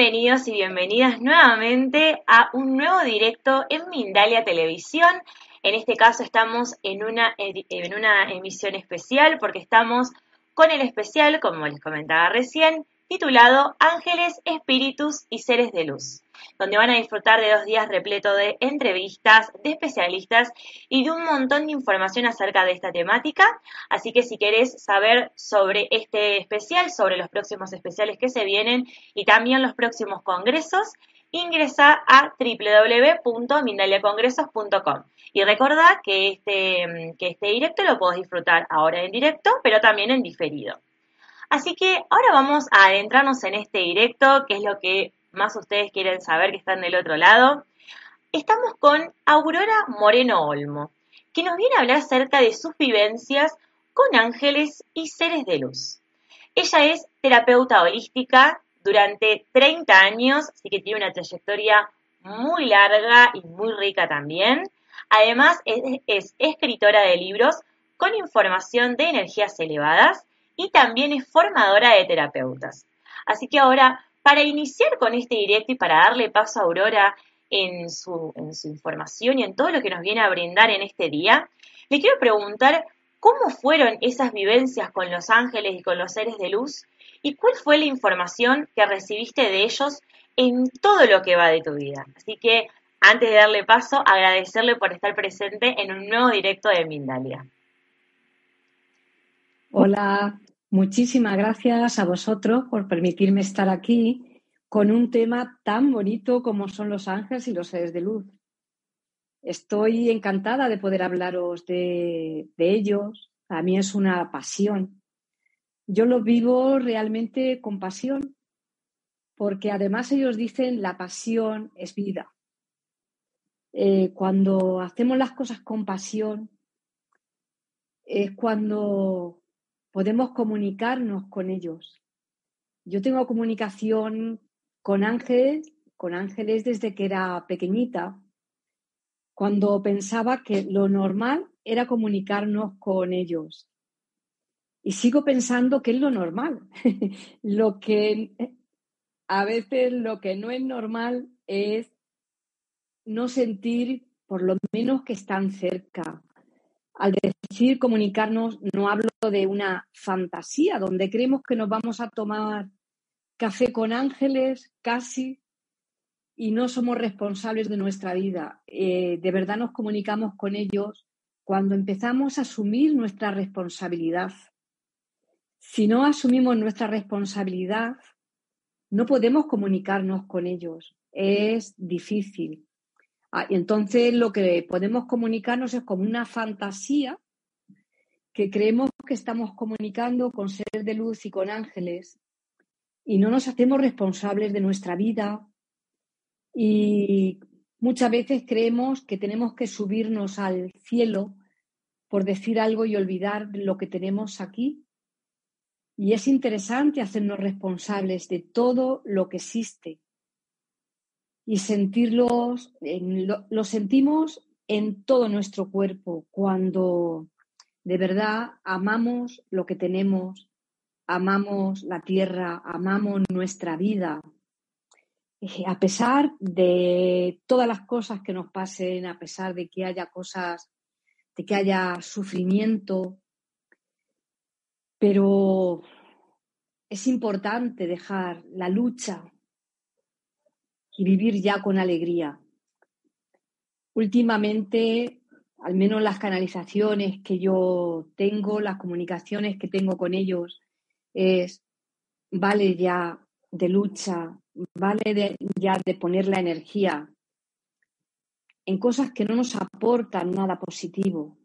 Bienvenidos y bienvenidas nuevamente a un nuevo directo en Mindalia Televisión. En este caso estamos en una, en una emisión especial porque estamos con el especial, como les comentaba recién, titulado Ángeles, Espíritus y Seres de Luz, donde van a disfrutar de dos días repleto de entrevistas, de especialistas y de un montón de información acerca de esta temática. Así que si querés saber sobre este especial, sobre los próximos especiales que se vienen y también los próximos congresos, ingresa a www.mindaliacongresos.com. Y recordá que este, que este directo lo podés disfrutar ahora en directo, pero también en diferido. Así que ahora vamos a adentrarnos en este directo, que es lo que más ustedes quieren saber que están del otro lado. Estamos con Aurora Moreno Olmo, que nos viene a hablar acerca de sus vivencias con ángeles y seres de luz. Ella es terapeuta holística durante 30 años, así que tiene una trayectoria muy larga y muy rica también. Además, es, es escritora de libros con información de energías elevadas y también es formadora de terapeutas. Así que ahora, para iniciar con este directo y para darle paso a Aurora en su, información y en todo lo que nos viene a brindar en este día, le quiero preguntar cómo fueron esas vivencias con los ángeles y con los seres de luz y cuál fue la información que recibiste de ellos en todo lo que va de tu vida. Así que antes de darle paso, agradecerle por estar presente en un nuevo directo de Mindalia. Hola, Muchísimas gracias a vosotros por permitirme estar aquí con un tema tan bonito como son los ángeles y los seres de luz. Estoy encantada de poder hablaros de, ellos. A mí es una pasión. Yo lo vivo realmente con pasión, porque además ellos dicen la pasión es vida. Eh, cuando hacemos las cosas con pasión, es cuando podemos comunicarnos con ellos. Yo tengo comunicación con ángeles, con ángeles desde que era pequeñita, cuando pensaba que lo normal era comunicarnos con ellos. Y sigo pensando que es lo normal. lo que a veces lo que no es normal es no sentir por lo menos que están cerca, al decir comunicarnos, no hablo de una fantasía donde creemos que nos vamos a tomar café con ángeles casi y no somos responsables de nuestra vida. Eh, de verdad nos comunicamos con ellos cuando empezamos a asumir nuestra responsabilidad. Si no asumimos nuestra responsabilidad, no podemos comunicarnos con ellos. Es difícil. Ah, entonces lo que podemos comunicarnos es como una fantasía que creemos que estamos comunicando con seres de luz y con ángeles y no nos hacemos responsables de nuestra vida y muchas veces creemos que tenemos que subirnos al cielo por decir algo y olvidar lo que tenemos aquí. Y es interesante hacernos responsables de todo lo que existe y sentirlos, lo, sentimos en todo nuestro cuerpo cuando de verdad amamos lo que tenemos, amamos la tierra, amamos nuestra vida. Eh, a pesar de todas las cosas que nos pasen, a pesar de que haya cosas, de que haya sufrimiento, pero es importante dejar la lucha y vivir ya con alegría. Últimamente, al menos las canalizaciones que yo tengo, las comunicaciones que tengo con ellos, es, vale ya de lucha, vale ya de poner la energía en cosas que no nos aportan nada positivo.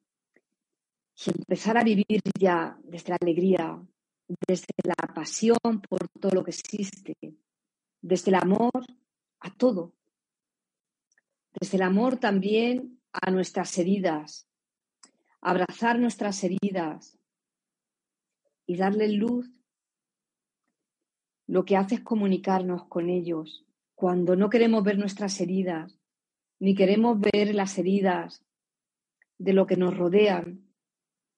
Y empezar a vivir ya desde la alegría, desde la pasión por todo lo que existe, desde el amor a todo. Desde el amor también a nuestras heridas, abrazar nuestras heridas y darle luz, lo que hace es comunicarnos con ellos. Cuando no queremos ver nuestras heridas, ni queremos ver las heridas de lo que nos rodean,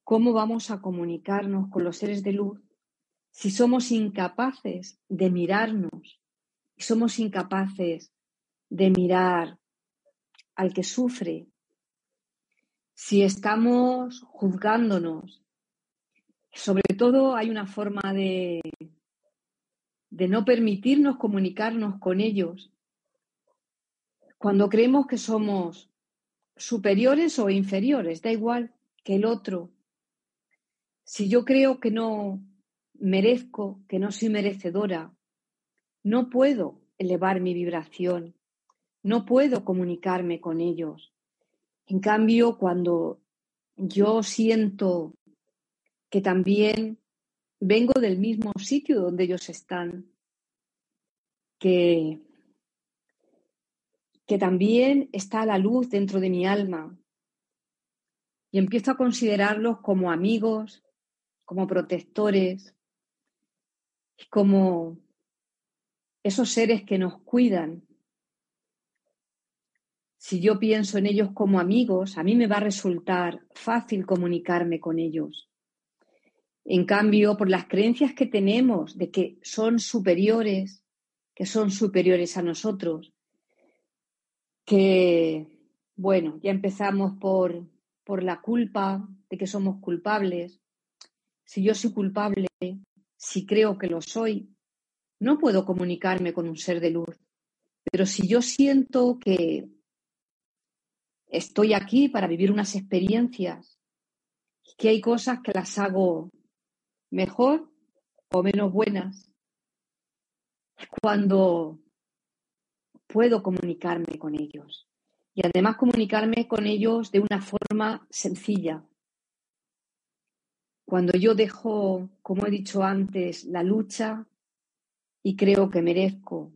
¿cómo vamos a comunicarnos con los seres de luz si somos incapaces de mirarnos somos incapaces de mirar al que sufre, si estamos juzgándonos, sobre todo hay una forma de, de no permitirnos comunicarnos con ellos cuando creemos que somos superiores o inferiores, da igual que el otro. Si yo creo que no merezco, que no soy merecedora, no puedo elevar mi vibración, no puedo comunicarme con ellos. En cambio, cuando yo siento que también vengo del mismo sitio donde ellos están, que, que también está la luz dentro de mi alma y empiezo a considerarlos como amigos, como protectores, como esos seres que nos cuidan. Si yo pienso en ellos como amigos, a mí me va a resultar fácil comunicarme con ellos. En cambio, por las creencias que tenemos de que son superiores, que son superiores a nosotros, que, bueno, ya empezamos por, por la culpa de que somos culpables. Si yo soy culpable, si creo que lo soy, no puedo comunicarme con un ser de luz. Pero si yo siento que estoy aquí para vivir unas experiencias, que hay cosas que las hago mejor o menos buenas, cuando puedo comunicarme con ellos. Y además comunicarme con ellos de una forma sencilla. Cuando yo dejo, como he dicho antes, la lucha y creo que merezco,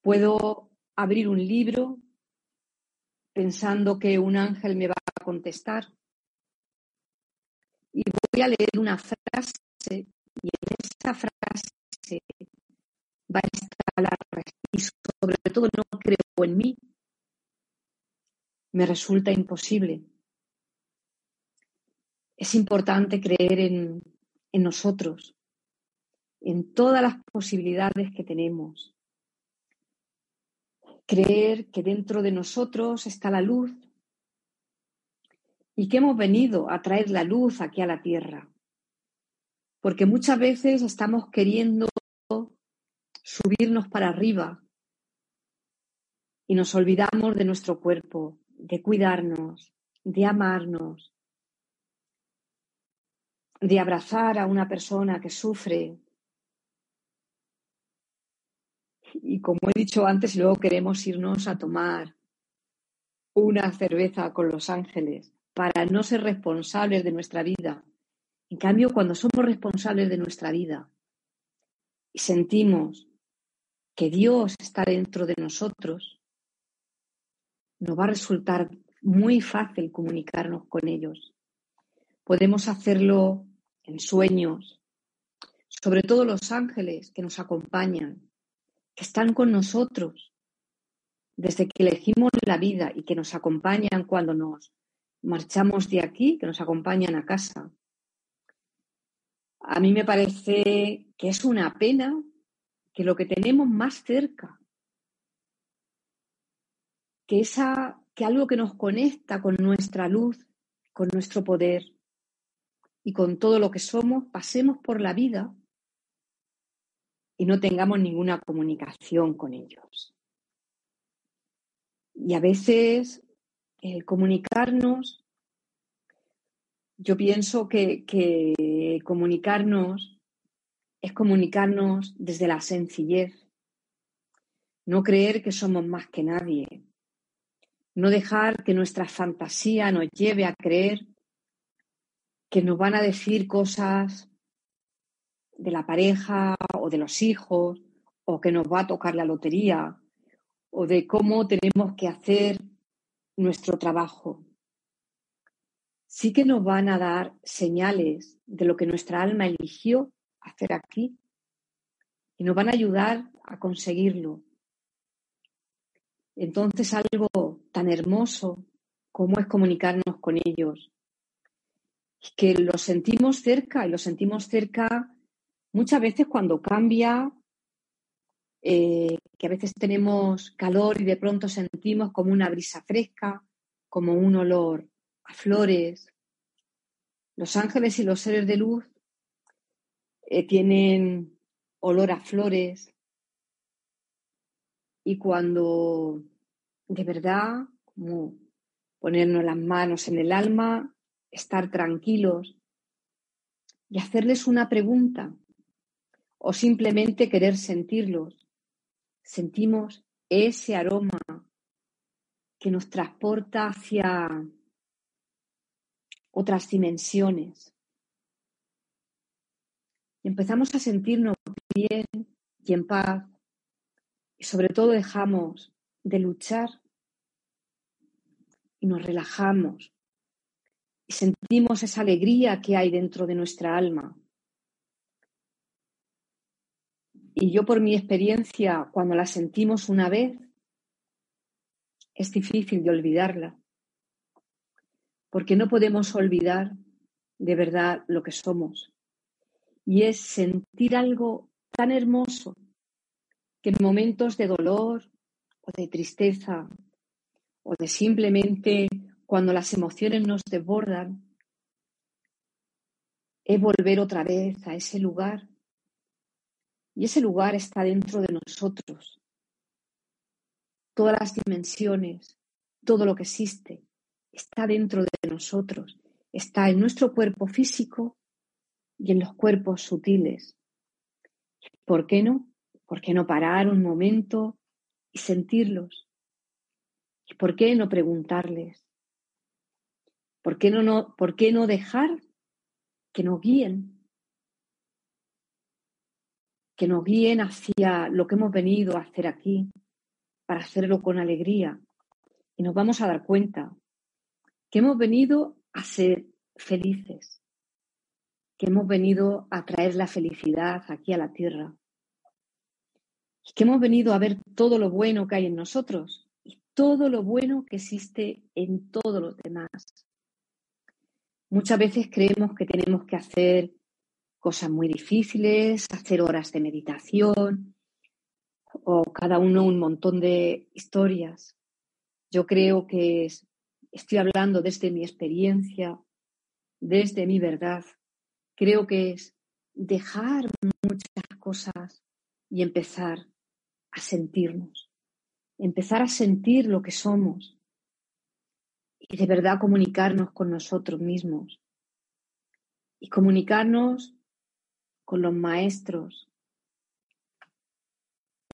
puedo abrir un libro pensando que un ángel me va a contestar. Y voy a leer una frase y en esa frase va a estar la y sobre todo no creo en mí, me resulta imposible. Es importante creer en, en nosotros, en todas las posibilidades que tenemos. Creer que dentro de nosotros está la luz y que hemos venido a traer la luz aquí a la tierra. Porque muchas veces estamos queriendo subirnos para arriba y nos olvidamos de nuestro cuerpo, de cuidarnos, de amarnos, de abrazar a una persona que sufre. Y como he dicho antes, luego queremos irnos a tomar una cerveza con los ángeles para no ser responsables de nuestra vida. En cambio, cuando somos responsables de nuestra vida y sentimos que Dios está dentro de nosotros, nos va a resultar muy fácil comunicarnos con ellos. Podemos hacerlo en sueños, sobre todo los ángeles que nos acompañan, están con nosotros desde que elegimos la vida y que nos acompañan cuando nos marchamos de aquí, que nos acompañan a casa. A mí me parece que es una pena que lo que tenemos más cerca, que, esa, que algo que nos conecta con nuestra luz, con nuestro poder y con todo lo que somos, pasemos por la vida y no tengamos ninguna comunicación con ellos. Y a veces el comunicarnos, yo pienso que, que comunicarnos es comunicarnos desde la sencillez, no creer que somos más que nadie, no dejar que nuestra fantasía nos lleve a creer que nos van a decir cosas de la pareja o de los hijos o que nos va a tocar la lotería o de cómo tenemos que hacer nuestro trabajo. Sí que nos van a dar señales de lo que nuestra alma eligió hacer aquí y nos van a ayudar a conseguirlo. Entonces algo tan hermoso como es comunicarnos con ellos, que lo sentimos cerca y lo sentimos cerca muchas veces cuando cambia eh, que a veces tenemos calor y de pronto sentimos como una brisa fresca, como un olor a flores. Los ángeles y los seres de luz eh, tienen olor a flores y cuando de verdad, como ponernos las manos en el alma, estar tranquilos y hacerles una pregunta o simplemente querer sentirlos. Sentimos ese aroma que nos transporta hacia otras dimensiones. Y empezamos a sentirnos bien y en paz. Y sobre todo dejamos de luchar y nos relajamos y sentimos esa alegría que hay dentro de nuestra alma. Y yo por mi experiencia, cuando la sentimos una vez, es difícil de olvidarla, porque no podemos olvidar de verdad lo que somos. Y es sentir algo tan hermoso que en momentos de dolor o de tristeza o de simplemente cuando las emociones nos desbordan, es volver otra vez a ese lugar. Y ese lugar está dentro de nosotros. Todas las dimensiones, todo lo que existe, está dentro de nosotros. Está en nuestro cuerpo físico y en los cuerpos sutiles. ¿Por qué no? ¿Por qué no parar un momento y sentirlos? ¿Y por qué no preguntarles? ¿Por qué no, no, ¿Por qué no dejar que nos guíen? Que nos guíen hacia lo que hemos venido a hacer aquí, para hacerlo con alegría. Y nos vamos a dar cuenta que hemos venido a ser felices, que hemos venido a traer la felicidad aquí a la tierra, y que hemos venido a ver todo lo bueno que hay en nosotros y todo lo bueno que existe en todos los demás. Muchas veces creemos que tenemos que hacer cosas muy difíciles, hacer horas de meditación o cada uno un montón de historias. Yo creo que estoy hablando desde mi experiencia, desde mi verdad. Creo que es dejar muchas cosas y empezar a sentirnos, empezar a sentir lo que somos, y de verdad comunicarnos con nosotros mismos y comunicarnos con los maestros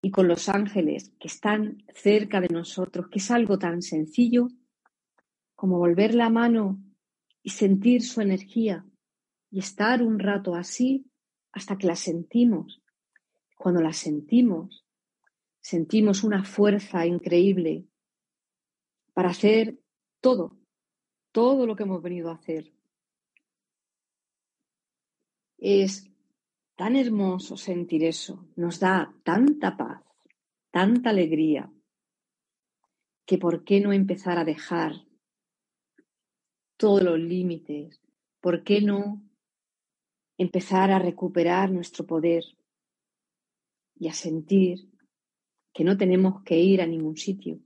y con los ángeles que están cerca de nosotros, que es algo tan sencillo como volver la mano y sentir su energía y estar un rato así hasta que la sentimos. Cuando la sentimos, sentimos una fuerza increíble para hacer todo, todo lo que hemos venido a hacer. Es tan hermoso sentir eso, nos da tanta paz, tanta alegría, que por qué no empezar a dejar todos los límites, por qué no empezar a recuperar nuestro poder y a sentir que no tenemos que ir a ningún sitio,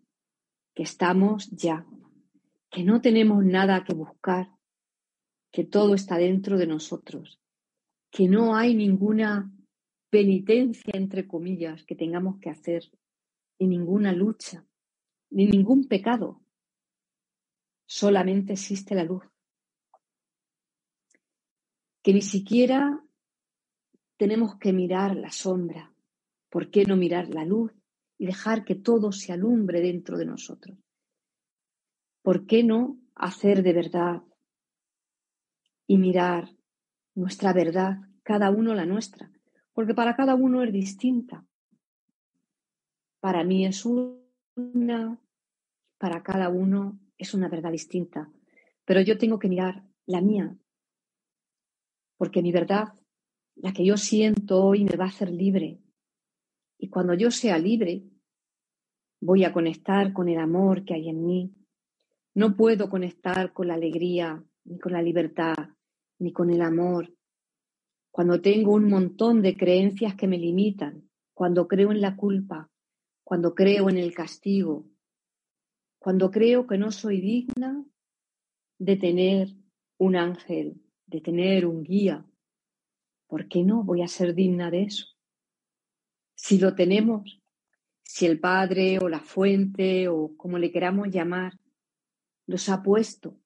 que estamos ya que no tenemos nada que buscar, que todo está dentro de nosotros, que no hay ninguna penitencia, entre comillas, que tengamos que hacer, ni ninguna lucha, ni ningún pecado. Solamente existe la luz. Que ni siquiera tenemos que mirar la sombra. ¿Por qué no mirar la luz y dejar que todo se alumbre dentro de nosotros? ¿por qué no hacer de verdad y mirar nuestra verdad, cada uno la nuestra? Porque para cada uno es distinta. Para mí es una, para cada uno es una verdad distinta. Pero yo tengo que mirar la mía, porque mi verdad, la que yo siento hoy, me va a hacer libre. Y cuando yo sea libre, voy a conectar con el amor que hay en mí, no puedo conectar con la alegría, ni con la libertad, ni con el amor. Cuando tengo un montón de creencias que me limitan, cuando creo en la culpa, cuando creo en el castigo, cuando creo que no soy digna de tener un ángel, de tener un guía. ¿Por qué no voy a ser digna de eso? Si lo tenemos, si el Padre o la fuente o como le queramos llamar, los ha puesto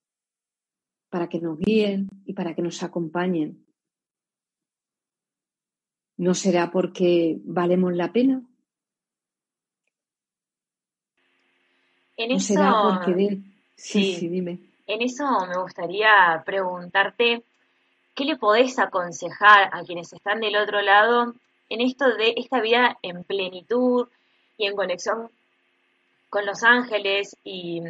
para que nos guíen y para que nos acompañen. ¿No será porque valemos la pena? En eso, sí, dime. En eso me gustaría preguntarte, ¿qué le podés aconsejar a quienes están del otro lado en esto de esta vida en plenitud y en conexión con los ángeles y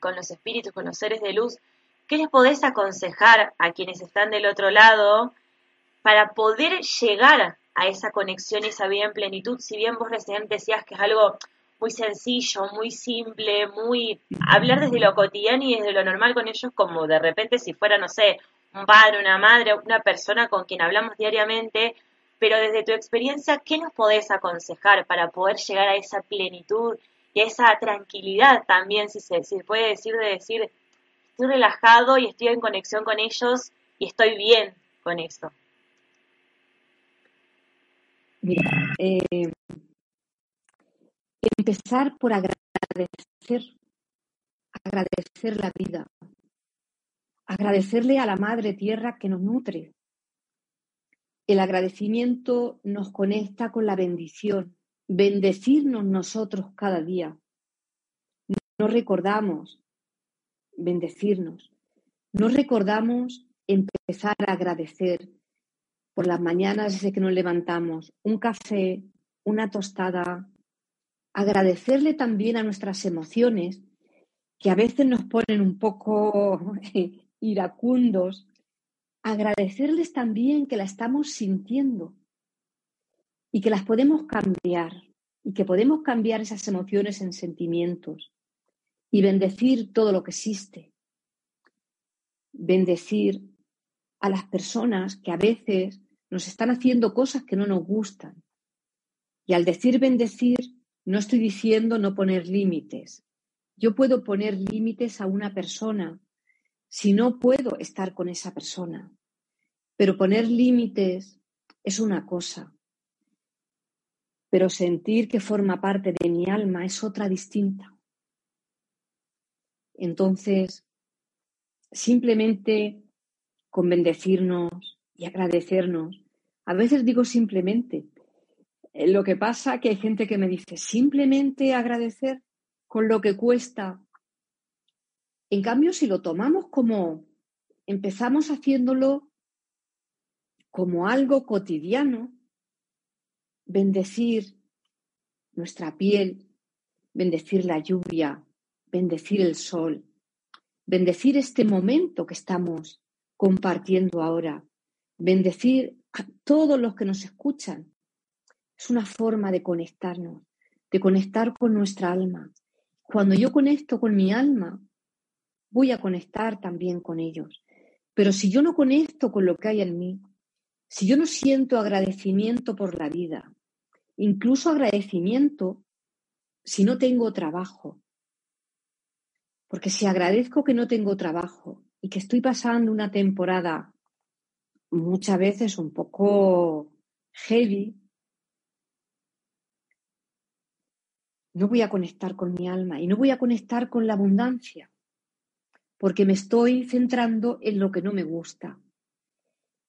con los espíritus, con los seres de luz? ¿Qué les podés aconsejar a quienes están del otro lado para poder llegar a esa conexión y esa vida en plenitud? Si bien vos recién decías que es algo muy sencillo, muy simple, muy hablar desde lo cotidiano y desde lo normal con ellos como de repente si fuera, no sé, un padre, una madre, una persona con quien hablamos diariamente, pero desde tu experiencia, ¿qué nos podés aconsejar para poder llegar a esa plenitud y a esa tranquilidad también, si se, puede decir, de decir, estoy relajado y estoy en conexión con ellos y estoy bien con esto? Mira, eh, empezar por agradecer, agradecer la vida, agradecerle a la Madre Tierra que nos nutre. El agradecimiento nos conecta con la bendición, bendecirnos nosotros cada día. No recordamos bendecirnos, no recordamos empezar a agradecer por las mañanas desde que nos levantamos, un café, una tostada, agradecerle también a nuestras emociones, que a veces nos ponen un poco iracundos, agradecerles también que la estamos sintiendo y que las podemos cambiar y que podemos cambiar esas emociones en sentimientos y bendecir todo lo que existe. Bendecir a las personas que a veces nos están haciendo cosas que no nos gustan. Y al decir bendecir, no estoy diciendo no poner límites. Yo puedo poner límites a una persona si no puedo estar con esa persona. Pero poner límites es una cosa. Pero sentir que forma parte de mi alma es otra distinta. Entonces, simplemente con bendecirnos y agradecernos. A veces digo simplemente, eh, lo que pasa que hay gente que me dice simplemente agradecer con lo que cuesta. En cambio, si lo tomamos como empezamos haciéndolo como algo cotidiano, bendecir nuestra piel, bendecir la lluvia, bendecir el sol, bendecir este momento que estamos compartiendo ahora, bendecir a todos los que nos escuchan, es una forma de conectarnos, de conectar con nuestra alma. Cuando yo conecto con mi alma, voy a conectar también con ellos. Pero si yo no conecto con lo que hay en mí, si yo no siento agradecimiento por la vida, incluso agradecimiento si no tengo trabajo, porque si agradezco que no tengo trabajo y que estoy pasando una temporada muchas veces un poco heavy, no voy a conectar con mi alma y no voy a conectar con la abundancia, porque me estoy centrando en lo que no me gusta.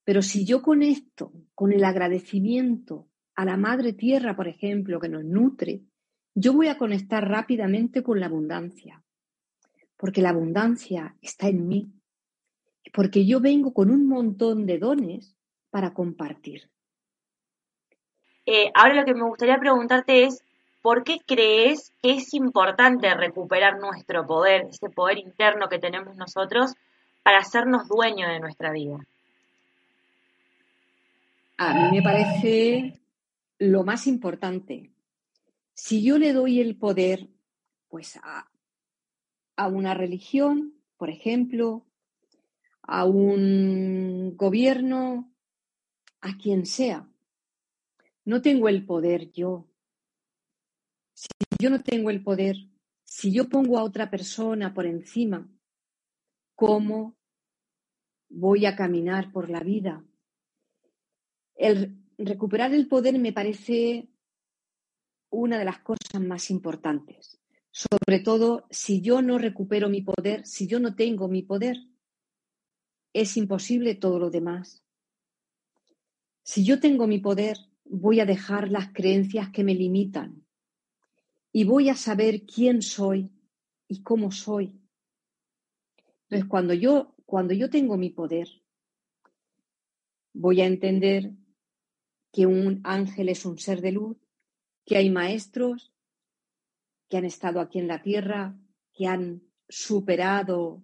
Pero si yo conecto con el agradecimiento a la Madre Tierra, por ejemplo, que nos nutre, yo voy a conectar rápidamente con la abundancia, porque la abundancia está en mí, porque yo vengo con un montón de dones para compartir. Eh, ahora lo que me gustaría preguntarte es, ¿por qué crees que es importante recuperar nuestro poder, ese poder interno que tenemos nosotros, para hacernos dueños de nuestra vida? A mí me parece lo más importante. Si yo le doy el poder, pues a, a una religión, por ejemplo, a un gobierno, a quien sea, no tengo el poder yo. Si yo no tengo el poder, si yo pongo a otra persona por encima, ¿cómo voy a caminar por la vida? El recuperar el poder me parece una de las cosas más importantes. Sobre todo si yo no recupero mi poder, si yo no tengo mi poder, es imposible todo lo demás. Si yo tengo mi poder, voy a dejar las creencias que me limitan y voy a saber quién soy y cómo soy. Entonces, cuando yo, cuando yo tengo mi poder, voy a entender que un ángel es un ser de luz, que hay maestros que han estado aquí en la tierra, que han superado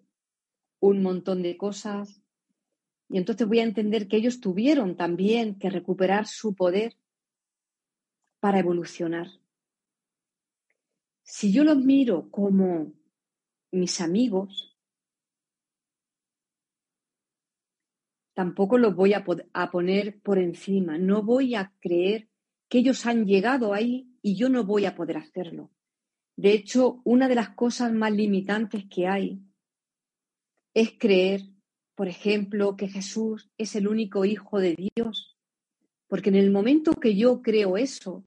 un montón de cosas. Y entonces voy a entender que ellos tuvieron también que recuperar su poder para evolucionar. Si yo los miro como mis amigos, tampoco los voy a, a, poner por encima. No voy a creer que ellos han llegado ahí y yo no voy a poder hacerlo. De hecho, una de las cosas más limitantes que hay es creer, por ejemplo, que Jesús es el único hijo de Dios. Porque en el momento que yo creo eso,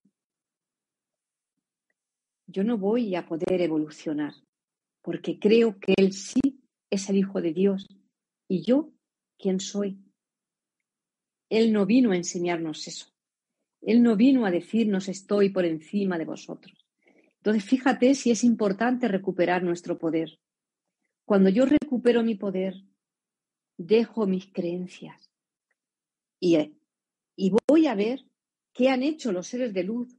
yo no voy a poder evolucionar, porque creo que Él sí es el Hijo de Dios. ¿Y yo quién soy? Él no vino a enseñarnos eso. Él no vino a decirnos estoy por encima de vosotros. Entonces, fíjate si es importante recuperar nuestro poder. Cuando yo recupero mi poder, dejo mis creencias y, y voy a ver qué han hecho los seres de luz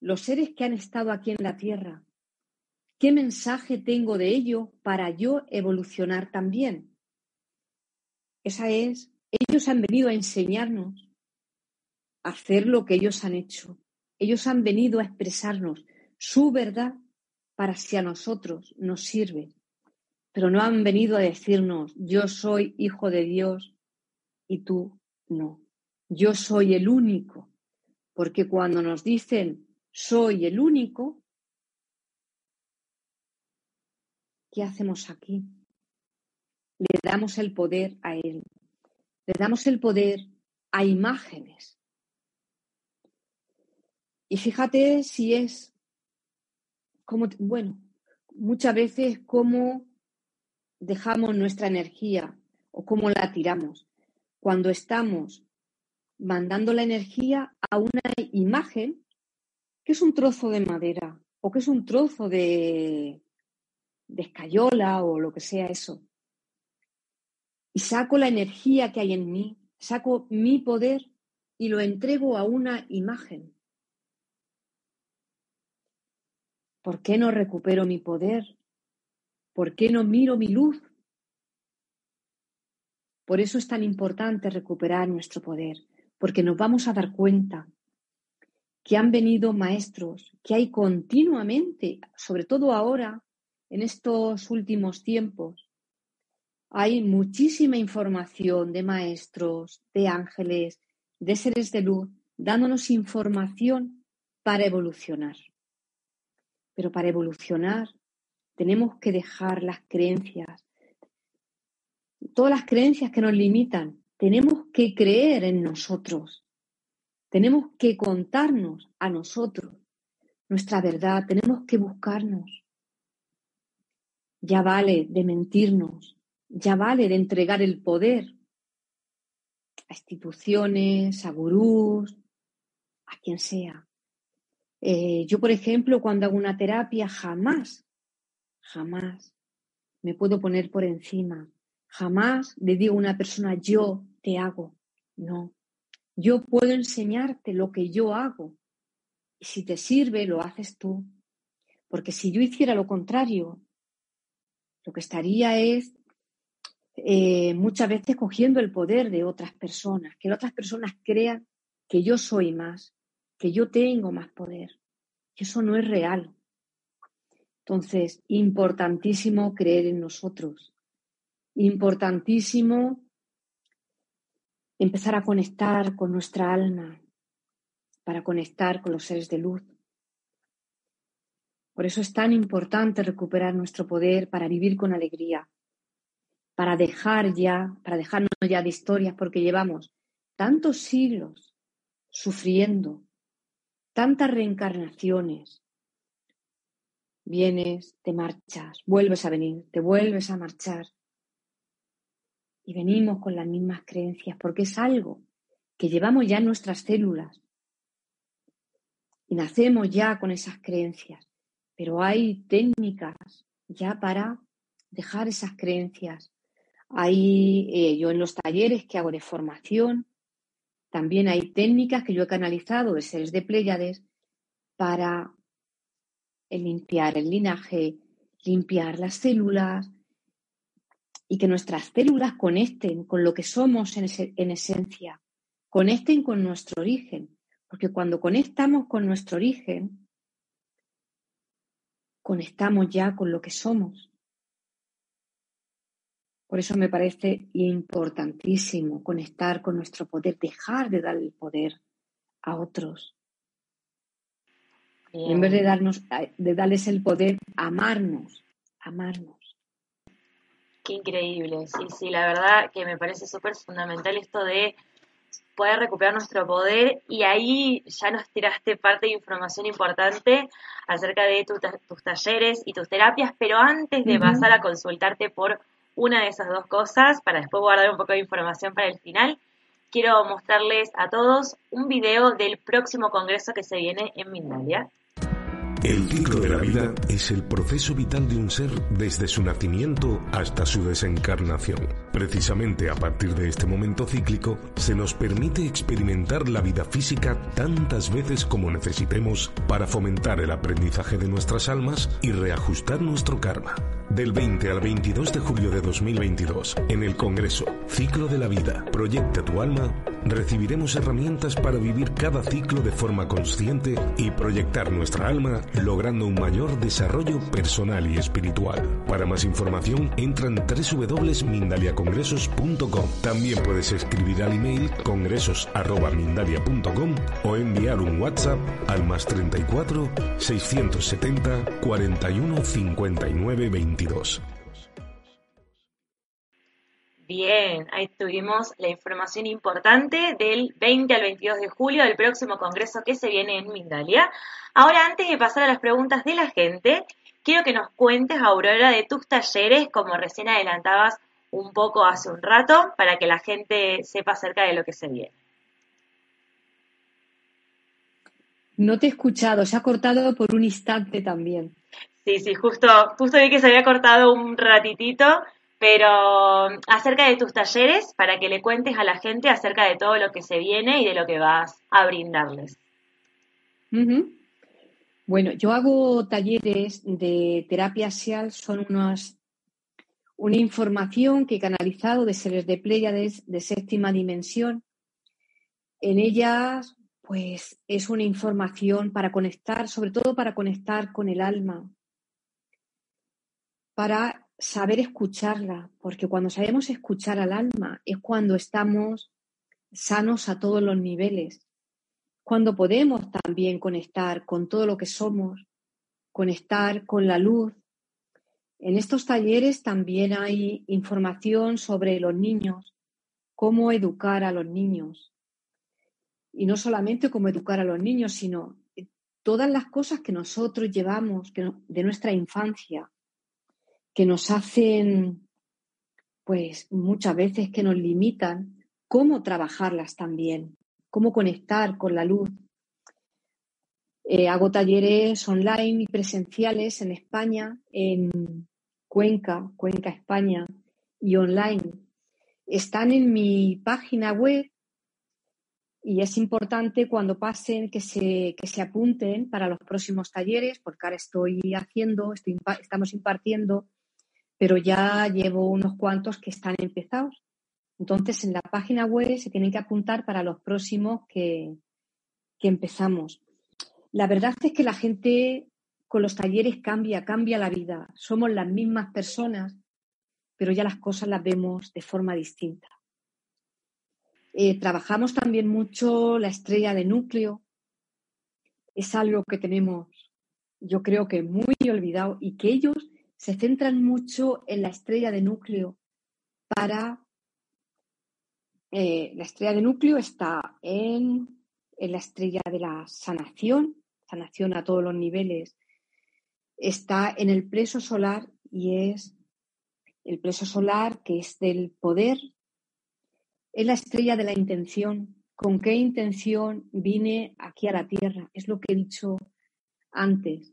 los seres que han estado aquí en la Tierra. ¿Qué mensaje tengo de ello para yo evolucionar también? Esa es, ellos han venido a enseñarnos a hacer lo que ellos han hecho. Ellos han venido a expresarnos su verdad para si a nosotros nos sirve. Pero no han venido a decirnos, yo soy hijo de Dios y tú no. Yo soy el único. Porque cuando nos dicen, soy el único, ¿qué hacemos aquí? Le damos el poder a Él, le damos el poder a imágenes. Y fíjate si es bueno, muchas veces cómo dejamos nuestra energía o cómo la tiramos cuando estamos mandando la energía a una imagen ¿Qué es un trozo de madera? ¿O qué es un trozo de, de escayola o lo que sea eso? Y saco la energía que hay en mí, saco mi poder y lo entrego a una imagen. ¿Por qué no recupero mi poder? ¿Por qué no miro mi luz? Por eso es tan importante recuperar nuestro poder, porque nos vamos a dar cuenta que han venido maestros, que hay continuamente, sobre todo ahora, en estos últimos tiempos, hay muchísima información de maestros, de ángeles, de seres de luz, dándonos información para evolucionar. Pero para evolucionar tenemos que dejar las creencias, todas las creencias que nos limitan. Tenemos que creer en nosotros, tenemos que contarnos a nosotros nuestra verdad, tenemos que buscarnos. Ya vale de mentirnos, ya vale de entregar el poder a instituciones, a gurús, a quien sea. Eh, yo, por ejemplo, cuando hago una terapia, jamás, jamás me puedo poner por encima. Jamás le digo a una persona, yo te hago. No. Yo puedo enseñarte lo que yo hago. Y si te sirve, lo haces tú. Porque si yo hiciera lo contrario, lo que estaría es eh, muchas veces cogiendo el poder de otras personas, que otras personas crean que yo soy más, que yo tengo más poder. Eso no es real. Entonces, importantísimo creer en nosotros. Importantísimo empezar a conectar con nuestra alma, para conectar con los seres de luz. Por eso es tan importante recuperar nuestro poder para vivir con alegría, para dejar ya, para dejarnos ya de historias, porque llevamos tantos siglos sufriendo, tantas reencarnaciones. Vienes, te marchas, vuelves a venir, te vuelves a marchar. Y venimos con las mismas creencias, porque es algo que llevamos ya en nuestras células. Y nacemos ya con esas creencias. Pero hay técnicas ya para dejar esas creencias. Hay, eh, yo en los talleres que hago de formación, también hay técnicas que yo he canalizado de seres de Pléyades para limpiar el linaje, limpiar las células y que nuestras células conecten con lo que somos en esencia, conecten con nuestro origen. Porque cuando conectamos con nuestro origen, conectamos ya con lo que somos. Por eso me parece importantísimo conectar con nuestro poder, dejar de dar el poder a otros. En vez de, darnos, de darles el poder, amarnos, amarnos. Qué increíble, sí, sí, la verdad que me parece súper fundamental esto de poder recuperar nuestro poder y ahí ya nos tiraste parte de información importante acerca de tus talleres y tus terapias, pero antes de pasar a consultarte por una de esas dos cosas, para después guardar un poco de información para el final, quiero mostrarles a todos un video del próximo congreso que se viene en Mindalia. El ciclo de la vida es el proceso vital de un ser desde su nacimiento hasta su desencarnación. Precisamente a partir de este momento cíclico se nos permite experimentar la vida física tantas veces como necesitemos para fomentar el aprendizaje de nuestras almas y reajustar nuestro karma. Del 20 al 22 de julio de 2022, en el Congreso Ciclo de la Vida, Proyecta tu Alma, recibiremos herramientas para vivir cada ciclo de forma consciente y proyectar nuestra alma logrando un mayor desarrollo personal y espiritual. Para más información, entra en www.mindaliacongresos.com. También puedes escribir al email congresos.mindalia.com o enviar un WhatsApp al más 34 670 41 59 22. Bien, ahí tuvimos la información importante del 20 al 22 de julio del próximo congreso que se viene en Mindalia. Ahora, antes de pasar a las preguntas de la gente, quiero que nos cuentes, Aurora, de tus talleres, como recién adelantabas un poco hace un rato, para que la gente sepa acerca de lo que se viene. No te he escuchado, se ha cortado por un instante también. Sí, sí, justo, justo vi que se había cortado un ratitito pero acerca de tus talleres, para que le cuentes a la gente acerca de todo lo que se viene y de lo que vas a brindarles. Bueno, yo hago talleres de terapia SEAL, son unas, una información que he canalizado de seres de Pléyades de séptima dimensión. En ellas, pues es una información para conectar, sobre todo para conectar con el alma, para saber escucharla, porque cuando sabemos escuchar al alma es cuando estamos sanos a todos los niveles, cuando podemos también conectar con todo lo que somos, conectar con la luz. En estos talleres también hay información sobre los niños, cómo educar a los niños. Y no solamente cómo educar a los niños, sino todas las cosas que nosotros llevamos de nuestra infancia, que nos hacen, pues muchas veces que nos limitan, cómo trabajarlas también, cómo conectar con la luz. Eh, hago talleres online y presenciales en España, en Cuenca, Cuenca, España, y online. Están en mi página web y es importante cuando pasen que se, que se apunten para los próximos talleres, porque ahora estoy haciendo, estoy, estamos impartiendo pero ya llevo unos cuantos que están empezados. Entonces, en la página web se tienen que apuntar para los próximos que, que empezamos. La verdad es que la gente con los talleres cambia, cambia la vida. Somos las mismas personas, pero ya las cosas las vemos de forma distinta. Eh, trabajamos también mucho la estrella de núcleo, es algo que tenemos, yo creo que muy olvidado y que ellos se centran mucho en la estrella de núcleo para... Eh, la estrella de núcleo está en, en la estrella de la sanación, sanación a todos los niveles, está en el pleso solar y es el pleso solar que es del poder, es la estrella de la intención, ¿Con qué intención vine aquí a la tierra? Es lo que he dicho antes.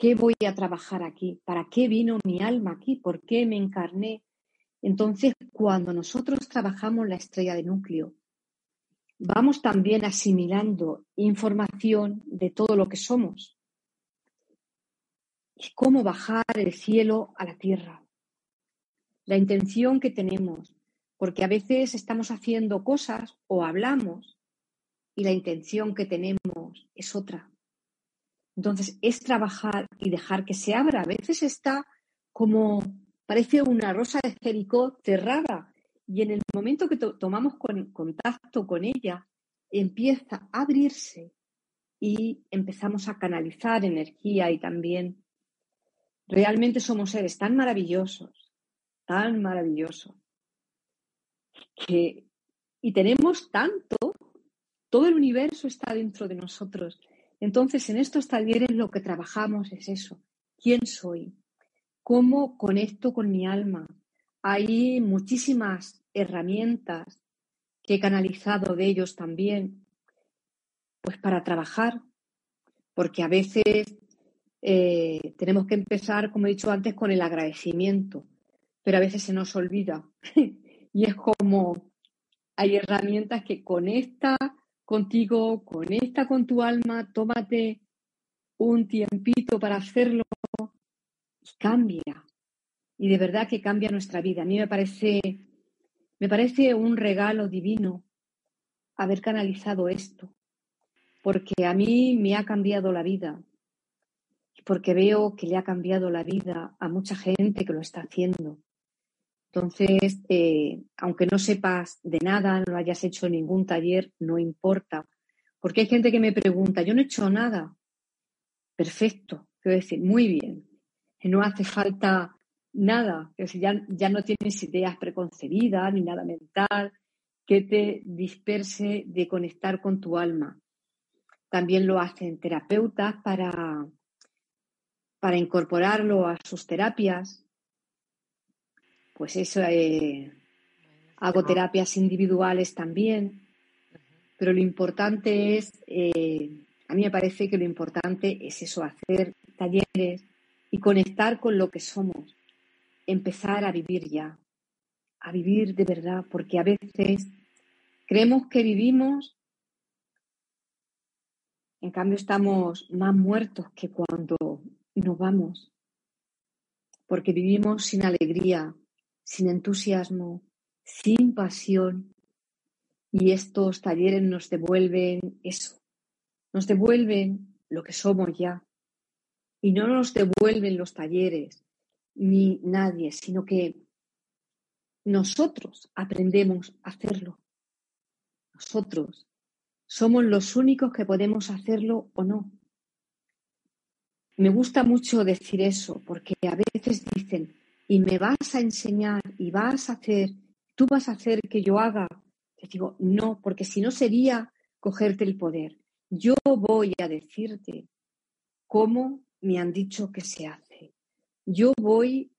¿Qué voy a trabajar aquí? ¿Para qué vino mi alma aquí? ¿Por qué me encarné? Entonces, cuando nosotros trabajamos la estrella de núcleo, vamos también asimilando información de todo lo que somos. Y cómo bajar el cielo a la tierra. La intención que tenemos, porque a veces estamos haciendo cosas o hablamos y la intención que tenemos es otra. Entonces, es trabajar y dejar que se abra. A veces está como, parece una rosa de Jericó cerrada y en el momento que tomamos contacto con ella, empieza a abrirse y empezamos a canalizar energía y también realmente somos seres tan maravillosos, tan maravillosos, y tenemos tanto, todo el universo está dentro de nosotros. Entonces, en estos talleres lo que trabajamos es eso. ¿Quién soy? ¿Cómo conecto con mi alma? Hay muchísimas herramientas que he canalizado de ellos también, pues para trabajar, porque a veces eh, tenemos que empezar, como he dicho antes, con el agradecimiento, pero a veces se nos olvida Y es como hay herramientas que conecta contigo, conecta con tu alma, tómate un tiempito para hacerlo y cambia. Y de verdad que cambia nuestra vida. A mí me parece, me parece un regalo divino haber canalizado esto, porque a mí me ha cambiado la vida, porque veo que le ha cambiado la vida a mucha gente que lo está haciendo. Entonces, eh, aunque no sepas de nada, no hayas hecho ningún taller, no importa. Porque hay gente que me pregunta, yo no he hecho nada. Perfecto, quiero decir, muy bien. No hace falta nada, ya, ya no tienes ideas preconcebidas ni nada mental que te disperse de conectar con tu alma. También lo hacen terapeutas para, para incorporarlo a sus terapias pues eso, eh, hago terapias individuales también, pero lo importante es, eh, a mí me parece que lo importante es eso, hacer talleres y conectar con lo que somos, empezar a vivir ya, a vivir de verdad, porque a veces creemos que vivimos, en cambio estamos más muertos que cuando nos vamos, porque vivimos sin alegría, sin entusiasmo, sin pasión. Y estos talleres nos devuelven eso, nos devuelven lo que somos ya. Y no nos devuelven los talleres ni nadie, sino que nosotros aprendemos a hacerlo. Nosotros somos los únicos que podemos hacerlo o no. Me gusta mucho decir eso porque a veces dicen, y me vas a enseñar y vas a hacer, tú vas a hacer que yo haga. Te digo, no, porque si no sería cogerte el poder. Yo voy a decirte cómo me han dicho que se hace. Yo voy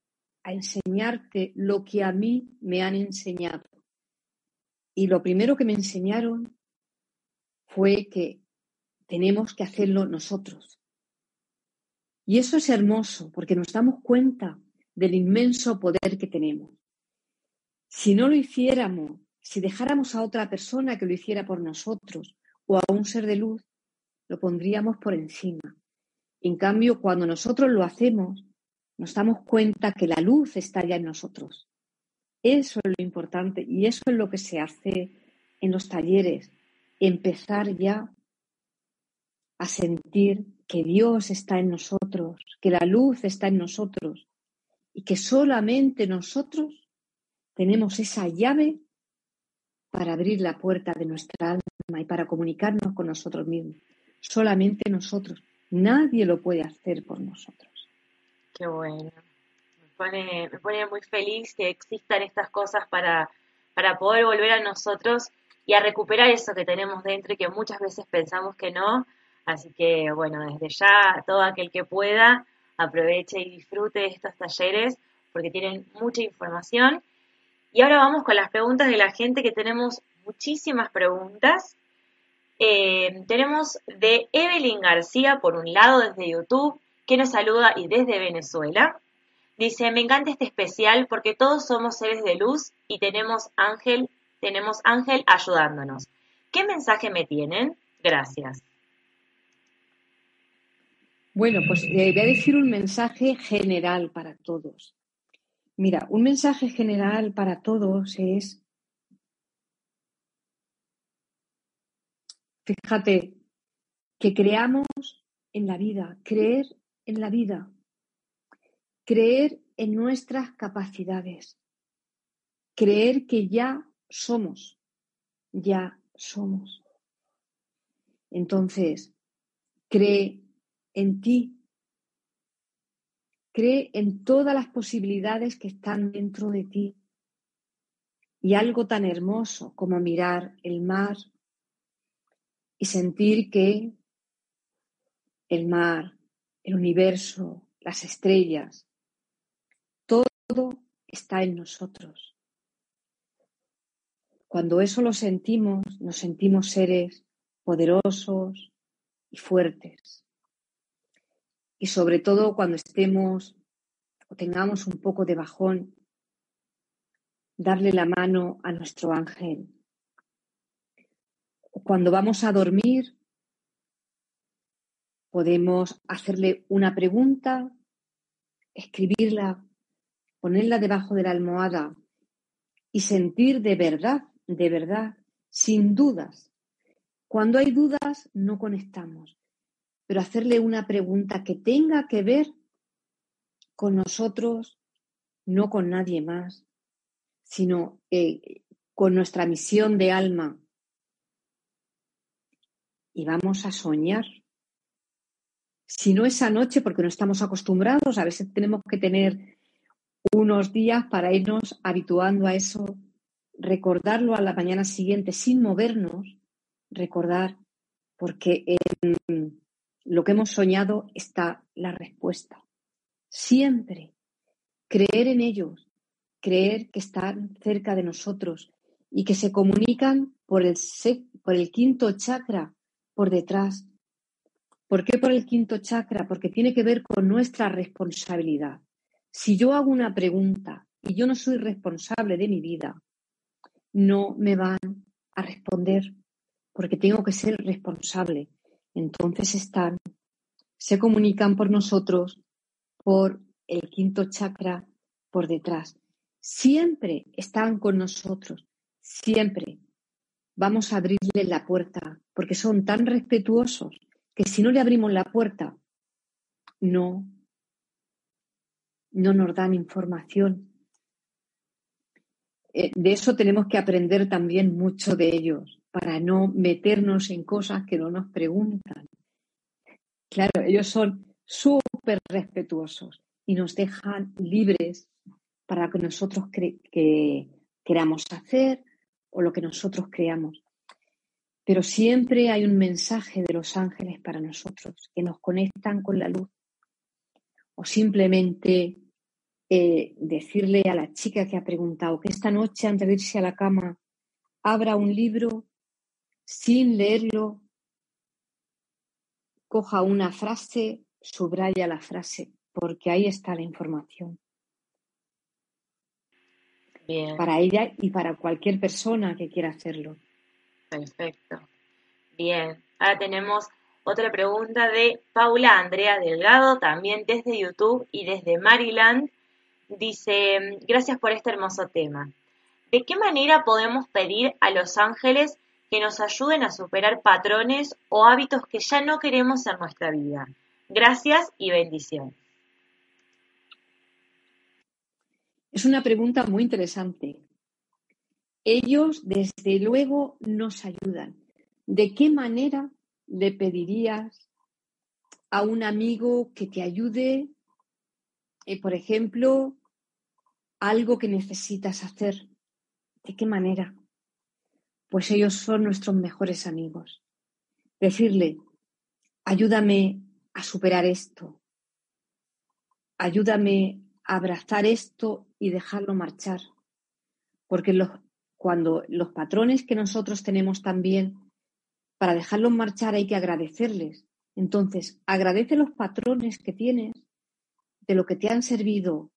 a enseñarte lo que a mí me han enseñado. Y lo primero que me enseñaron fue que tenemos que hacerlo nosotros. Y eso es hermoso porque nos damos cuenta del inmenso poder que tenemos. Si no lo hiciéramos, si dejáramos a otra persona que lo hiciera por nosotros o a un ser de luz, lo pondríamos por encima. En cambio, cuando nosotros lo hacemos, nos damos cuenta que la luz está ya en nosotros. Eso es lo importante y eso es lo que se hace en los talleres. Empezar ya a sentir que Dios está en nosotros, que la luz está en nosotros y que solamente nosotros tenemos esa llave para abrir la puerta de nuestra alma y para comunicarnos con nosotros mismos. solamente nosotros. Nadie lo puede hacer por nosotros. Qué bueno. Me pone, me pone muy feliz que existan estas cosas para, para poder volver a nosotros y a recuperar eso que tenemos dentro y que muchas veces pensamos que no. Así que, bueno, desde ya, todo aquel que pueda, aproveche y disfrute de estos talleres porque tienen mucha información. Y ahora vamos con las preguntas de la gente, que tenemos muchísimas preguntas. Eh, tenemos de Evelyn García, por un lado, desde YouTube, que nos saluda y desde Venezuela. Dice, me encanta este especial porque todos somos seres de luz y tenemos ángel, tenemos ángel ayudándonos. ¿Qué mensaje me tienen? Gracias. Bueno, pues eh, voy a decir un mensaje general para todos. Mira, un mensaje general para todos es, fíjate, que creamos en la vida, creer en la vida, creer en nuestras capacidades, creer que ya somos, ya somos. Entonces, cree en ti. Cree en todas las posibilidades que están dentro de ti. Y algo tan hermoso como mirar el mar y sentir que el mar, el universo, las estrellas, todo está en nosotros. Cuando eso lo sentimos, nos sentimos seres poderosos y fuertes y sobre todo cuando estemos o tengamos un poco de bajón, darle la mano a nuestro ángel. Cuando vamos a dormir, podemos hacerle una pregunta, escribirla, ponerla debajo de la almohada y sentir de verdad, de verdad, sin dudas. Cuando hay dudas, no conectamos pero hacerle una pregunta que tenga que ver con nosotros, no con nadie más, sino eh, con nuestra misión de alma. Y vamos a soñar. Si no esa noche, porque no estamos acostumbrados, a veces tenemos que tener unos días para irnos habituando a eso, recordarlo a la mañana siguiente sin movernos, recordar, porque en, lo que hemos soñado está la respuesta. Siempre creer en ellos, creer que están cerca de nosotros y que se comunican por el, por el quinto chakra por detrás. ¿Por qué por el quinto chakra? Porque tiene que ver con nuestra responsabilidad. Si yo hago una pregunta y yo no soy responsable de mi vida, no me van a responder porque tengo que ser responsable entonces están, se comunican por nosotros por el quinto chakra por detrás. Siempre están con nosotros, siempre. Vamos a abrirle la puerta porque son tan respetuosos que si no le abrimos la puerta, no, no nos dan información. Eh, de eso tenemos que aprender también mucho de ellos para no meternos en cosas que no nos preguntan. Claro, ellos son súper respetuosos y nos dejan libres para lo que nosotros que queramos hacer o lo que nosotros creamos. Pero siempre hay un mensaje de los ángeles para nosotros que nos conectan con la luz. O simplemente eh, decirle a la chica que ha preguntado que esta noche antes de irse a la cama abra un libro sin leerlo, coja una frase, subraya la frase, porque ahí está la información. Bien. Para ella y para cualquier persona que quiera hacerlo. Perfecto. Bien. Ahora tenemos otra pregunta de Paula Andrea Delgado, también desde YouTube y desde Maryland. Dice, gracias por este hermoso tema. ¿De qué manera podemos pedir a los ángeles que nos ayuden a superar patrones o hábitos que ya no queremos en nuestra vida. Gracias y bendición. Es una pregunta muy interesante. Ellos, desde luego, nos ayudan. ¿De qué manera le pedirías a un amigo que te ayude, eh, por ejemplo, algo que necesitas hacer? ¿De qué manera? Pues ellos son nuestros mejores amigos. Decirle, ayúdame a superar esto, ayúdame a abrazar esto y dejarlo marchar. Porque los, cuando los patrones que nosotros tenemos también, para dejarlos marchar hay que agradecerles. Entonces, agradece los patrones que tienes de lo que te han servido.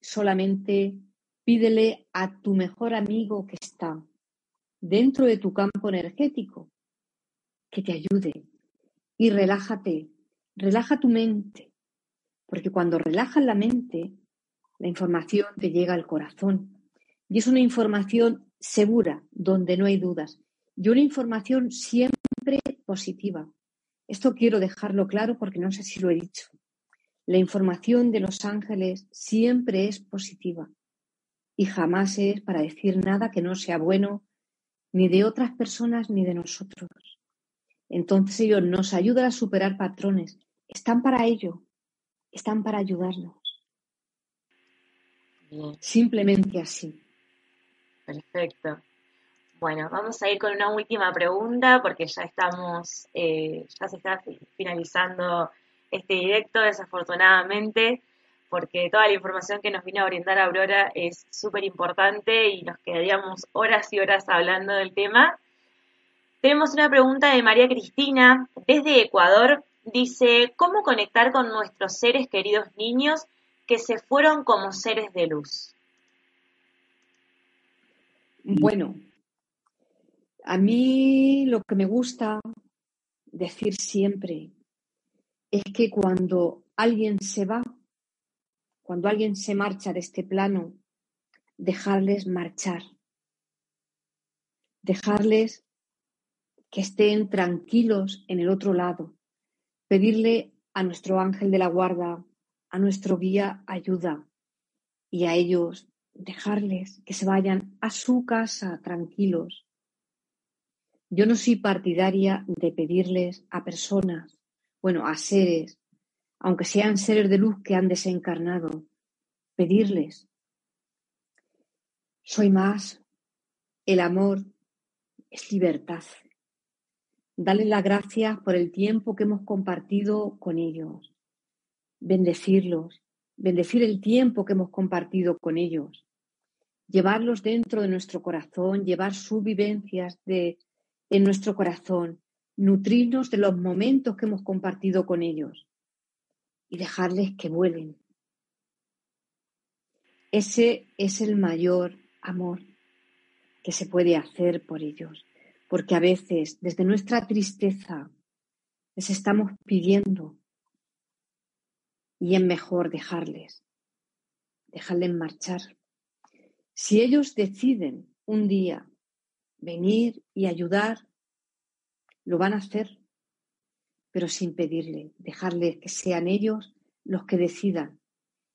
Solamente pídele a tu mejor amigo que está dentro de tu campo energético que te ayude y relájate, relaja tu mente, porque cuando relajas la mente, la información te llega al corazón y es una información segura, donde no hay dudas, y una información siempre positiva. Esto quiero dejarlo claro porque no sé si lo he dicho. La información de los ángeles siempre es positiva y jamás es para decir nada que no sea bueno ni de otras personas ni de nosotros. Entonces ellos nos ayudan a superar patrones. Están para ello, están para ayudarnos. Simplemente así. Perfecto. Bueno, vamos a ir con una última pregunta porque ya estamos, eh, ya se está finalizando este directo, desafortunadamente, porque toda la información que nos vino a brindar Aurora es súper importante y nos quedaríamos horas y horas hablando del tema. Tenemos una pregunta de María Cristina desde Ecuador. Dice, ¿cómo conectar con nuestros seres queridos niños que se fueron como seres de luz? Bueno, a mí lo que me gusta decir siempre es que cuando alguien se va, cuando alguien se marcha de este plano, dejarles marchar, dejarles que estén tranquilos en el otro lado, pedirle a nuestro ángel de la guarda, a nuestro guía ayuda. Y a ellos dejarles que se vayan a su casa tranquilos. Yo no soy partidaria de pedirles a personas, bueno, a seres, aunque sean seres de luz que han desencarnado, pedirles. Soy más. El amor es libertad. Dale las gracias por el tiempo que hemos compartido con ellos. Bendecirlos, bendecir el tiempo que hemos compartido con ellos llevarlos dentro de nuestro corazón, llevar sus vivencias de, en nuestro corazón, nutrirnos de los momentos que hemos compartido con ellos y dejarles que vuelen. Ese es el mayor amor que se puede hacer por ellos, porque a veces desde nuestra tristeza les estamos pidiendo y es mejor dejarles, dejarles marchar si ellos deciden un día venir y ayudar, lo van a hacer, pero sin pedirle, dejarles que sean ellos los que decidan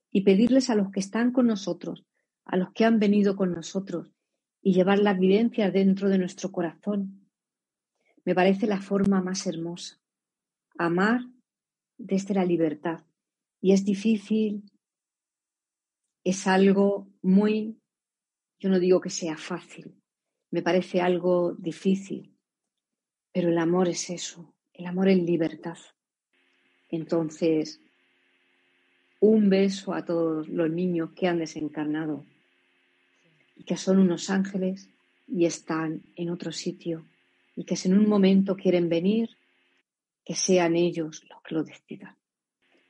y pedirles a los que están con nosotros, a los que han venido con nosotros y llevar la evidencia dentro de nuestro corazón. Me parece la forma más hermosa. Amar desde la libertad. Y es difícil, es algo muy yo no digo que sea fácil, me parece algo difícil, pero el amor es eso, el amor es libertad. Entonces, un beso a todos los niños que han desencarnado y que son unos ángeles y están en otro sitio y que si en un momento quieren venir, que sean ellos los que lo decidan,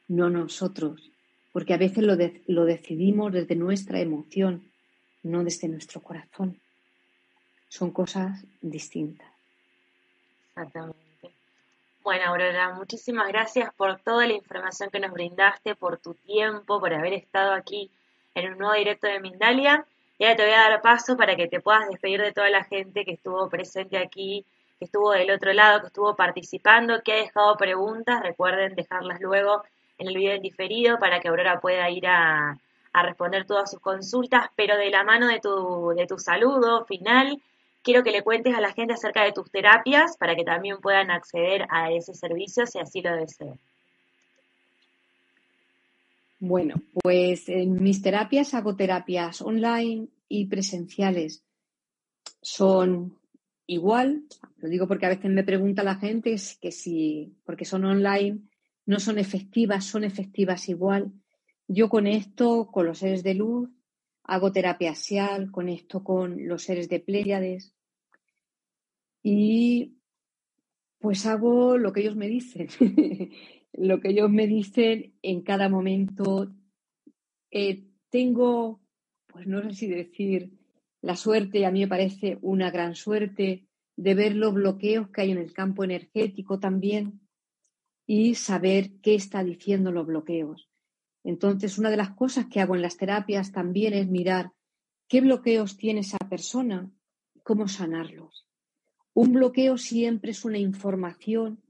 no nosotros, porque a veces lo, lo decidimos desde nuestra emoción no desde nuestro corazón. Son cosas distintas. Exactamente. Bueno, Aurora, muchísimas gracias por toda la información que nos brindaste, por tu tiempo, por haber estado aquí en un nuevo directo de Mindalia. Y ahora te voy a dar paso para que te puedas despedir de toda la gente que estuvo presente aquí, que estuvo del otro lado, que estuvo participando, que ha dejado preguntas. Recuerden dejarlas luego en el video diferido para que Aurora pueda ir a, a responder todas sus consultas, pero de la mano de tu, de tu saludo final, quiero que le cuentes a la gente acerca de tus terapias para que también puedan acceder a ese servicio si así lo desean. Bueno, pues en mis terapias hago terapias online y presenciales. Son igual, lo digo porque a veces me pregunta la gente que si, porque son online, no son efectivas, son efectivas igual. Yo conecto con los seres de luz, hago terapia con conecto con los seres de Pléyades y pues hago lo que ellos me dicen. lo que ellos me dicen en cada momento. Eh, tengo, pues no sé si decir, la suerte, a mí me parece una gran suerte, de ver los bloqueos que hay en el campo energético también y saber qué está diciendo los bloqueos. Entonces, una de las cosas que hago en las terapias también es mirar qué bloqueos tiene esa persona, cómo sanarlos. Un bloqueo siempre es una información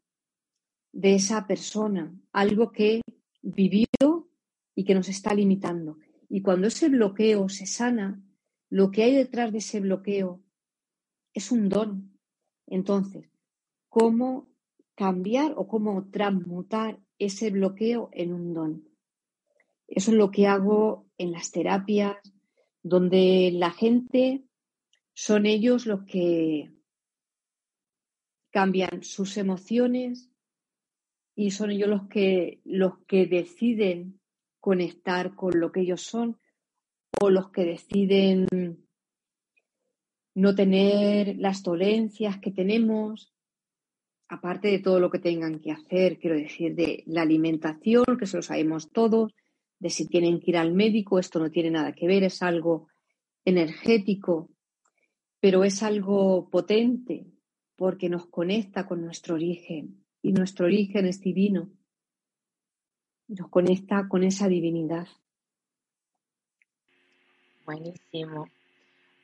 de esa persona, algo que vivió y que nos está limitando. Y cuando ese bloqueo se sana, lo que hay detrás de ese bloqueo es un don. Entonces, ¿cómo cambiar o cómo transmutar ese bloqueo en un don? Eso es lo que hago en las terapias, donde la gente son ellos los que cambian sus emociones, y son ellos los que, los que deciden conectar con lo que ellos son o los que deciden no tener las dolencias que tenemos, aparte de todo lo que tengan que hacer, quiero decir, de la alimentación, que eso lo sabemos todos, de si tienen que ir al médico, esto no tiene nada que ver, es algo energético, pero es algo potente porque nos conecta con nuestro origen, y nuestro origen es divino. Nos conecta con esa divinidad. Buenísimo.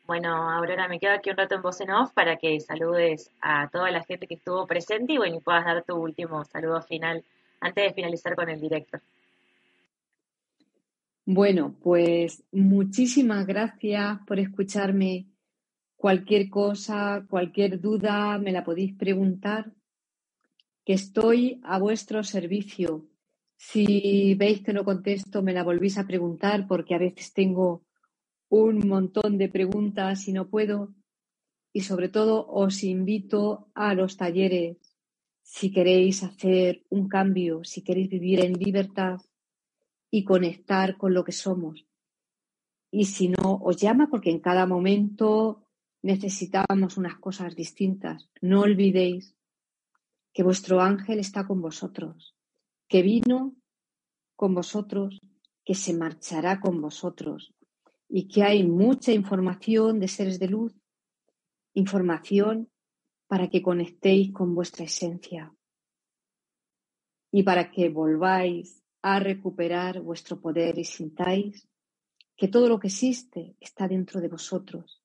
Bueno, Aurora, me quedo aquí un rato en voz en off para que saludes a toda la gente que estuvo presente y bueno, y puedas dar tu último saludo final antes de finalizar con el directo. Bueno, pues muchísimas gracias por escucharme. Cualquier cosa, cualquier duda, me la podéis preguntar que estoy a vuestro servicio. Si veis que no contesto, me la volvís a preguntar porque a veces tengo un montón de preguntas y no puedo. Y sobre todo os invito a los talleres si queréis hacer un cambio, si queréis vivir en libertad y conectar con lo que somos. Y si no, os llama porque en cada momento necesitamos unas cosas distintas. No olvidéis que vuestro ángel está con vosotros, que vino con vosotros, que se marchará con vosotros y que hay mucha información de seres de luz, información para que conectéis con vuestra esencia y para que volváis a recuperar vuestro poder y sintáis que todo lo que existe está dentro de vosotros,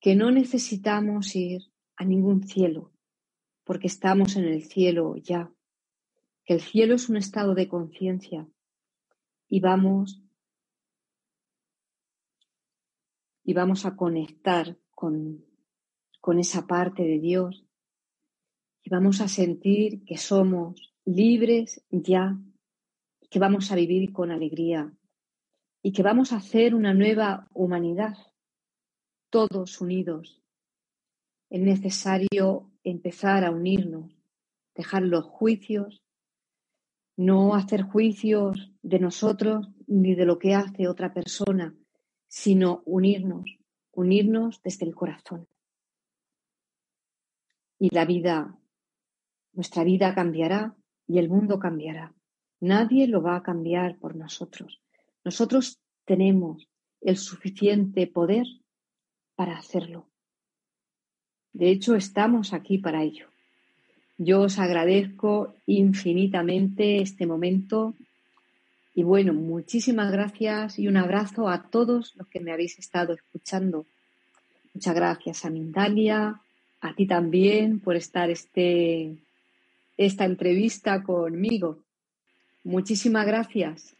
que no necesitamos ir a ningún cielo, porque estamos en el cielo ya, que el cielo es un estado de conciencia y vamos y vamos a conectar con, con esa parte de Dios y vamos a sentir que somos libres ya, que vamos a vivir con alegría y que vamos a hacer una nueva humanidad, todos unidos. Es necesario empezar a unirnos, dejar los juicios, no hacer juicios de nosotros ni de lo que hace otra persona, sino unirnos, unirnos desde el corazón. Y la vida, nuestra vida cambiará y el mundo cambiará. Nadie lo va a cambiar por nosotros. Nosotros tenemos el suficiente poder para hacerlo. De hecho, estamos aquí para ello. Yo os agradezco infinitamente este momento y bueno, muchísimas gracias y un abrazo a todos los que me habéis estado escuchando. Muchas gracias a Mindalia, a ti también por estar este, esta entrevista conmigo. Muchísimas gracias.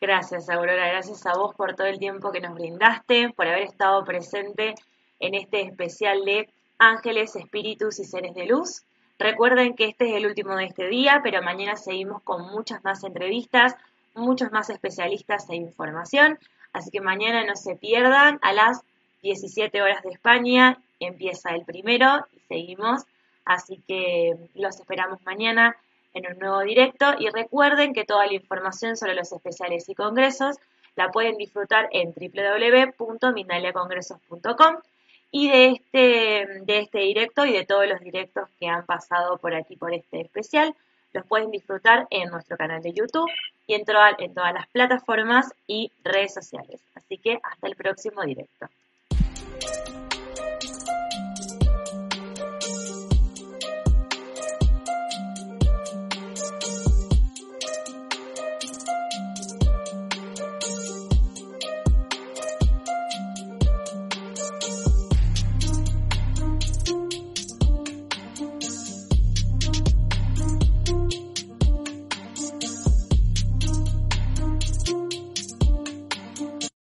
Gracias, Aurora. Gracias a vos por todo el tiempo que nos brindaste, por haber estado presente en este especial de Ángeles, Espíritus y Seres de Luz. Recuerden que este es el último de este día, pero mañana seguimos con muchas más entrevistas, muchos más especialistas e información. Así que mañana no se pierdan a las 17 horas de España. Empieza el primero y seguimos. Así que los esperamos mañana en un nuevo directo y recuerden que toda la información sobre los especiales y congresos la pueden disfrutar en www.mindaliacongresos.com y de este, de este directo y de todos los directos que han pasado por aquí por este especial los pueden disfrutar en nuestro canal de YouTube y en, en todas las plataformas y redes sociales. Así que hasta el próximo directo.